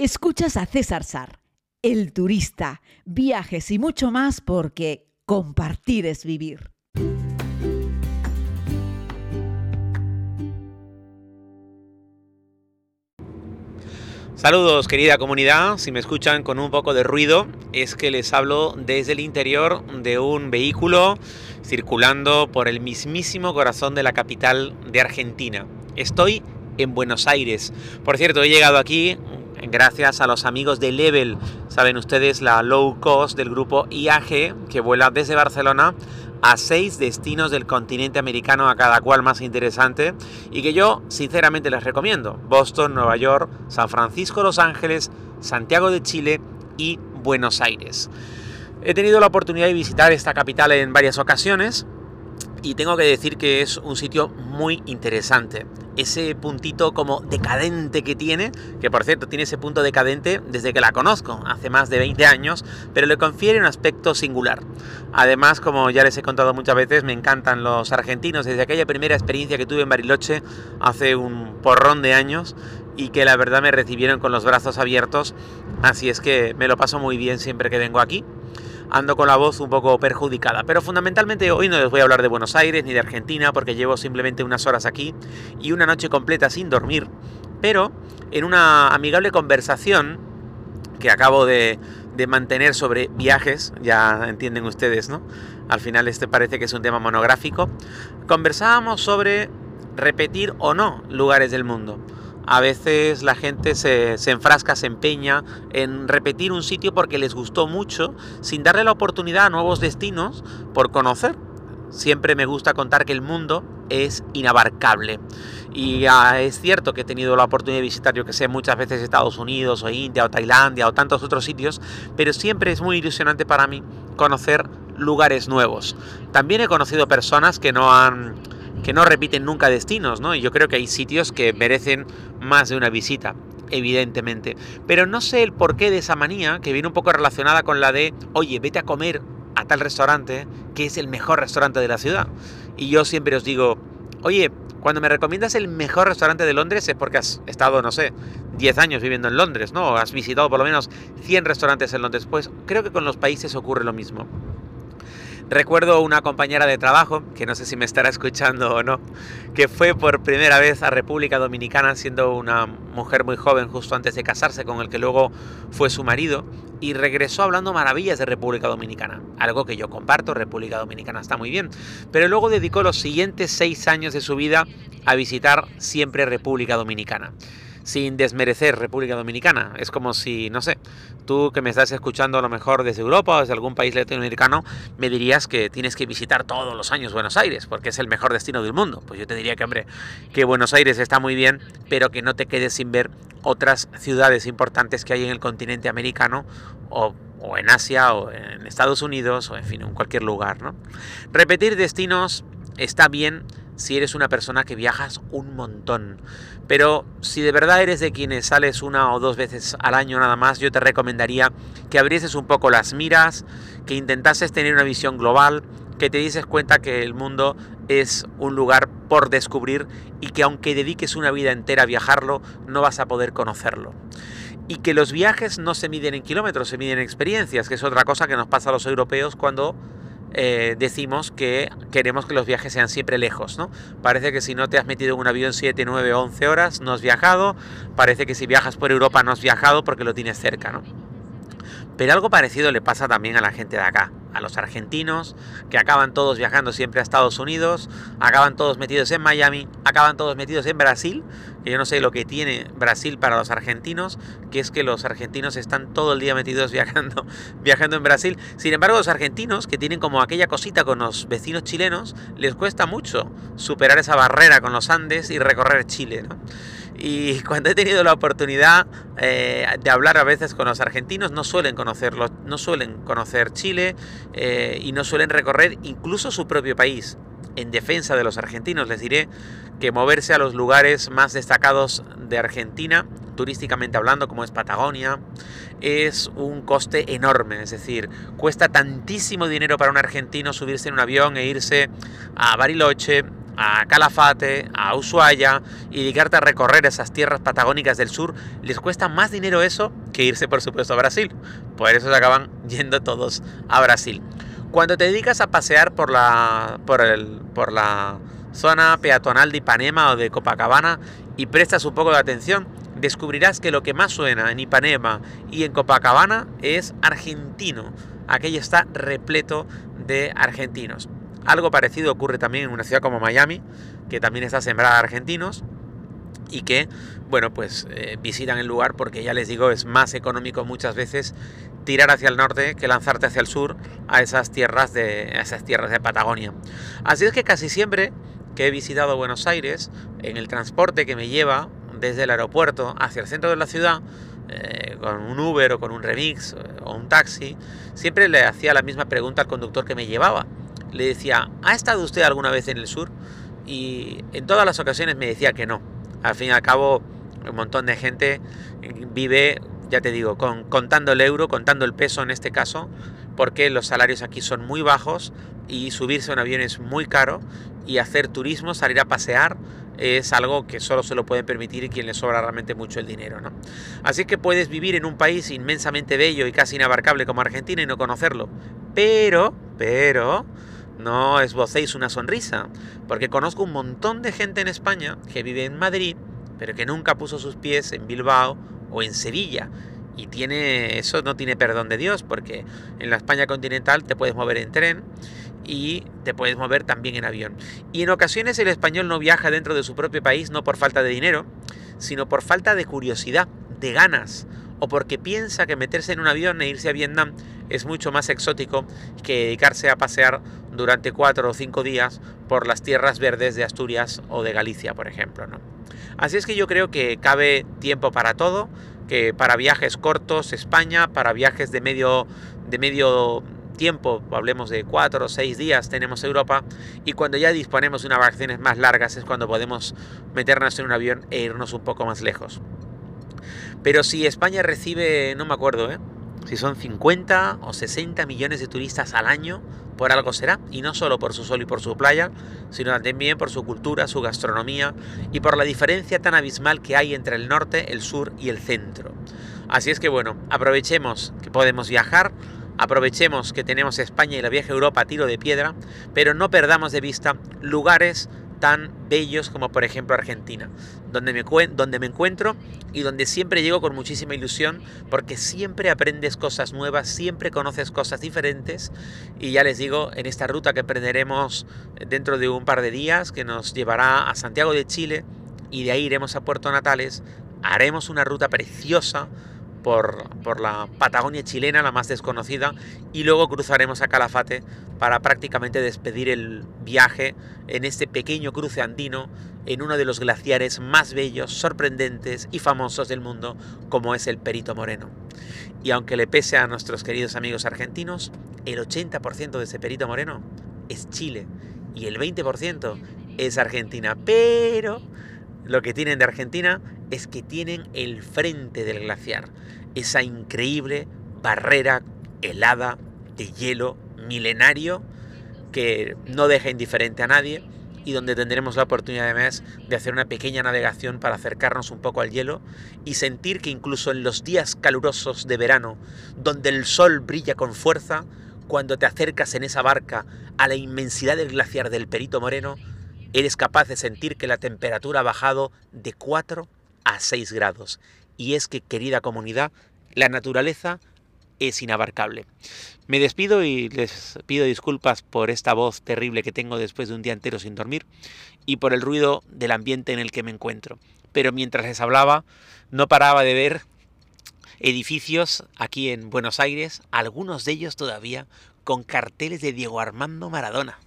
Escuchas a César Sar, el turista, viajes y mucho más porque compartir es vivir. Saludos querida comunidad, si me escuchan con un poco de ruido es que les hablo desde el interior de un vehículo circulando por el mismísimo corazón de la capital de Argentina. Estoy en Buenos Aires. Por cierto, he llegado aquí gracias a los amigos de Level, saben ustedes la low cost del grupo IAG que vuela desde Barcelona a seis destinos del continente americano a cada cual más interesante y que yo sinceramente les recomiendo. Boston, Nueva York, San Francisco, Los Ángeles, Santiago de Chile y Buenos Aires. He tenido la oportunidad de visitar esta capital en varias ocasiones y tengo que decir que es un sitio muy interesante. Ese puntito como decadente que tiene, que por cierto tiene ese punto decadente desde que la conozco, hace más de 20 años, pero le confiere un aspecto singular. Además, como ya les he contado muchas veces, me encantan los argentinos desde aquella primera experiencia que tuve en Bariloche hace un porrón de años y que la verdad me recibieron con los brazos abiertos, así es que me lo paso muy bien siempre que vengo aquí ando con la voz un poco perjudicada. Pero fundamentalmente hoy no les voy a hablar de Buenos Aires ni de Argentina porque llevo simplemente unas horas aquí y una noche completa sin dormir. Pero en una amigable conversación que acabo de, mantener sobre viajes, ya entienden ustedes, ¿no? Al final este parece que es un tema monográfico. Conversábamos sobre repetir o no lugares del mundo a veces la gente se, enfrasca, se empeña en repetir un sitio porque les gustó mucho, sin darle la oportunidad a nuevos destinos por conocer. Siempre me gusta contar que el mundo es inabarcable. Y ah, es cierto que he tenido la oportunidad de visitar, yo que sé, muchas veces Estados Unidos o India o Tailandia o tantos otros sitios, pero siempre es muy ilusionante para mí conocer lugares nuevos. También he conocido personas que no han que no repiten nunca destinos, ¿no? Y yo creo que hay sitios que merecen más de una visita, evidentemente. Pero no sé el porqué de esa manía, que viene un poco relacionada con la de, oye, vete a comer a tal restaurante, que es el mejor restaurante de la ciudad. Y yo siempre os digo, oye, cuando me recomiendas el mejor restaurante de Londres es porque has estado, no sé, 10 años viviendo en Londres, ¿no? Has visitado por lo menos 100 restaurantes en Londres. Pues creo que con los países ocurre lo mismo. Recuerdo una compañera de trabajo, que no sé si me estará escuchando o no, que fue por primera vez a República Dominicana siendo una mujer muy joven justo antes de casarse con el que luego fue su marido y regresó hablando maravillas de República Dominicana, algo que yo comparto, República Dominicana está muy bien, pero luego dedicó los siguientes seis años de su vida a visitar siempre República Dominicana sin desmerecer República Dominicana. Es como si, no sé, tú que me estás escuchando a lo mejor desde Europa o desde algún país latinoamericano, me dirías que tienes que visitar todos los años Buenos Aires, porque es el mejor destino del mundo. Pues yo te diría que, hombre, que Buenos Aires está muy bien, pero que no te quedes sin ver otras ciudades importantes que hay en el continente americano o o en Asia o en Estados Unidos o en fin, en cualquier lugar, ¿no? Repetir destinos está bien si eres una persona que viajas un montón. Pero si de verdad eres de quienes sales una o dos veces al año nada más, yo te recomendaría que abrieses un poco las miras, que intentases tener una visión global, que te dices cuenta que el mundo es un lugar por descubrir y que aunque dediques una vida entera a viajarlo, no vas a poder conocerlo. Y que los viajes no se miden en kilómetros, se miden en experiencias, que es otra cosa que nos pasa a los europeos cuando eh, decimos que queremos que los viajes sean siempre lejos, ¿no? Parece que si no te has metido en un avión 7, 9, 11 horas, no has viajado. Parece que si viajas por Europa no has viajado porque lo tienes cerca, ¿no? Pero algo parecido le pasa también a la gente de acá, a los argentinos, que acaban todos viajando siempre a Estados Unidos, acaban todos metidos en Miami, acaban todos metidos en Brasil, que yo no sé lo que tiene Brasil para los argentinos, que es que los argentinos están todo el día metidos viajando, viajando en Brasil. Sin embargo, los argentinos, que tienen como aquella cosita con los vecinos chilenos, les cuesta mucho superar esa barrera con los Andes y recorrer Chile. Y cuando he tenido la oportunidad eh, de hablar a veces con los argentinos, no suelen conocerlo, no suelen conocer Chile eh, y no suelen recorrer incluso su propio país. En defensa de los argentinos les diré que moverse a los lugares más destacados de Argentina, turísticamente hablando, como es Patagonia, es un coste enorme. Es decir, cuesta tantísimo dinero para un argentino subirse en un avión e irse a Bariloche, a Calafate, a Ushuaia y dedicarte a recorrer esas tierras patagónicas del sur, les cuesta más dinero eso que irse, por supuesto, a Brasil. Por eso se acaban yendo todos a Brasil. Cuando te dedicas a pasear por la, por el, por la zona peatonal de Ipanema o de Copacabana y prestas un poco de atención, descubrirás que lo que más suena en Ipanema y en Copacabana es argentino. Aquello está repleto de argentinos. Algo parecido ocurre también en una ciudad como Miami, que también está sembrada de argentinos y que, bueno, pues eh, visitan el lugar porque ya les digo, es más económico muchas veces tirar hacia el norte que lanzarte hacia el sur a esas tierras de, esas tierras de Patagonia. Así es que casi siempre que he visitado Buenos Aires, en el transporte que me lleva desde el aeropuerto hacia el centro de la ciudad, eh, con un Uber o con un remix eh, o un taxi, siempre le hacía la misma pregunta al conductor que me llevaba le decía, ¿ha estado usted alguna vez en el sur? Y en todas las ocasiones me decía que no. Al fin y al cabo, un montón de gente vive, ya te digo, con, contando el euro, contando el peso en este caso, porque los salarios aquí son muy bajos y subirse a un avión es muy caro y hacer turismo, salir a pasear, es algo que solo se lo pueden permitir quien le sobra realmente mucho el dinero. ¿no? Así que puedes vivir en un país inmensamente bello y casi inabarcable como Argentina y no conocerlo. Pero, pero, no esbocéis una sonrisa, porque conozco un montón de gente en España que vive en Madrid, pero que nunca puso sus pies en Bilbao o en Sevilla. Y tiene eso no tiene perdón de Dios, porque en la España continental te puedes mover en tren y te puedes mover también en avión. Y en ocasiones el español no viaja dentro de su propio país no por falta de dinero, sino por falta de curiosidad, de ganas, o porque piensa que meterse en un avión e irse a Vietnam es mucho más exótico que dedicarse a pasear durante cuatro o cinco días por las tierras verdes de Asturias o de Galicia, por ejemplo. ¿no? Así es que yo creo que cabe tiempo para todo, que para viajes cortos España, para viajes de medio, de medio tiempo, hablemos de cuatro o seis días, tenemos Europa, y cuando ya disponemos de unas vacaciones más largas es cuando podemos meternos en un avión e irnos un poco más lejos. Pero si España recibe, no me acuerdo, ¿eh? Si son 50 o 60 millones de turistas al año, por algo será, y no solo por su sol y por su playa, sino también por su cultura, su gastronomía y por la diferencia tan abismal que hay entre el norte, el sur y el centro. Así es que bueno, aprovechemos que podemos viajar, aprovechemos que tenemos España y la vieja Europa a tiro de piedra, pero no perdamos de vista lugares tan bellos como por ejemplo Argentina, donde me, donde me encuentro y donde siempre llego con muchísima ilusión porque siempre aprendes cosas nuevas, siempre conoces cosas diferentes y ya les digo, en esta ruta que emprenderemos dentro de un par de días, que nos llevará a Santiago de Chile y de ahí iremos a Puerto Natales, haremos una ruta preciosa por, la Patagonia chilena, la más desconocida, y luego cruzaremos a Calafate para prácticamente despedir el viaje en este pequeño cruce andino en uno de los glaciares más bellos, sorprendentes y famosos del mundo, como es el Perito Moreno. Y aunque le pese a nuestros queridos amigos argentinos, el 80% de ese Perito Moreno es Chile y el 20% es Argentina. Pero lo que tienen de Argentina es que tienen el frente del glaciar. Esa increíble barrera helada de hielo milenario que no deja indiferente a nadie y donde tendremos la oportunidad además de hacer una pequeña navegación para acercarnos un poco al hielo y sentir que incluso en los días calurosos de verano, donde el sol brilla con fuerza, cuando te acercas en esa barca a la inmensidad del glaciar del Perito Moreno, eres capaz de sentir que la temperatura ha bajado de 4 a 6 grados y es que, querida comunidad, la naturaleza es inabarcable. Me despido y les pido disculpas por esta voz terrible que tengo después de un día entero sin dormir y por el ruido del ambiente en el que me encuentro. Pero mientras les hablaba, no paraba de ver edificios aquí en Buenos Aires, algunos de ellos todavía con carteles de Diego Armando Maradona,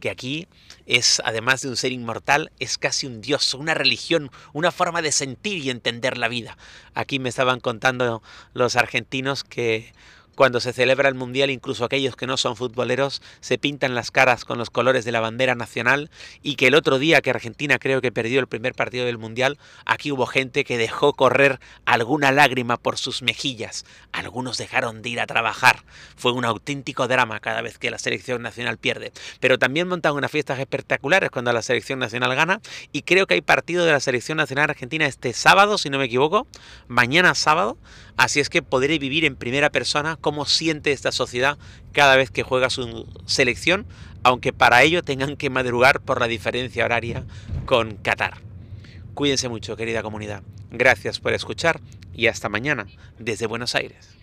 que aquí es, además de un ser inmortal, es casi un dios, una religión, una forma de sentir y entender la vida. Aquí me estaban contando los argentinos que cuando se celebra el Mundial, incluso aquellos que no son futboleros se pintan las caras con los colores de la bandera nacional y que el otro día que Argentina creo que perdió el primer partido del Mundial, aquí hubo gente que dejó correr alguna lágrima por sus mejillas. Algunos dejaron de ir a trabajar. Fue un auténtico drama cada vez que la selección nacional pierde. Pero también montan unas fiestas espectaculares cuando la selección nacional gana y creo que hay partido de la selección nacional argentina este sábado, si no me equivoco, mañana sábado. Así es que podré vivir en primera persona cómo siente esta sociedad cada vez que juega su selección, aunque para ello tengan que madrugar por la diferencia horaria con Qatar. Cuídense mucho, querida comunidad. Gracias por escuchar y hasta mañana desde Buenos Aires.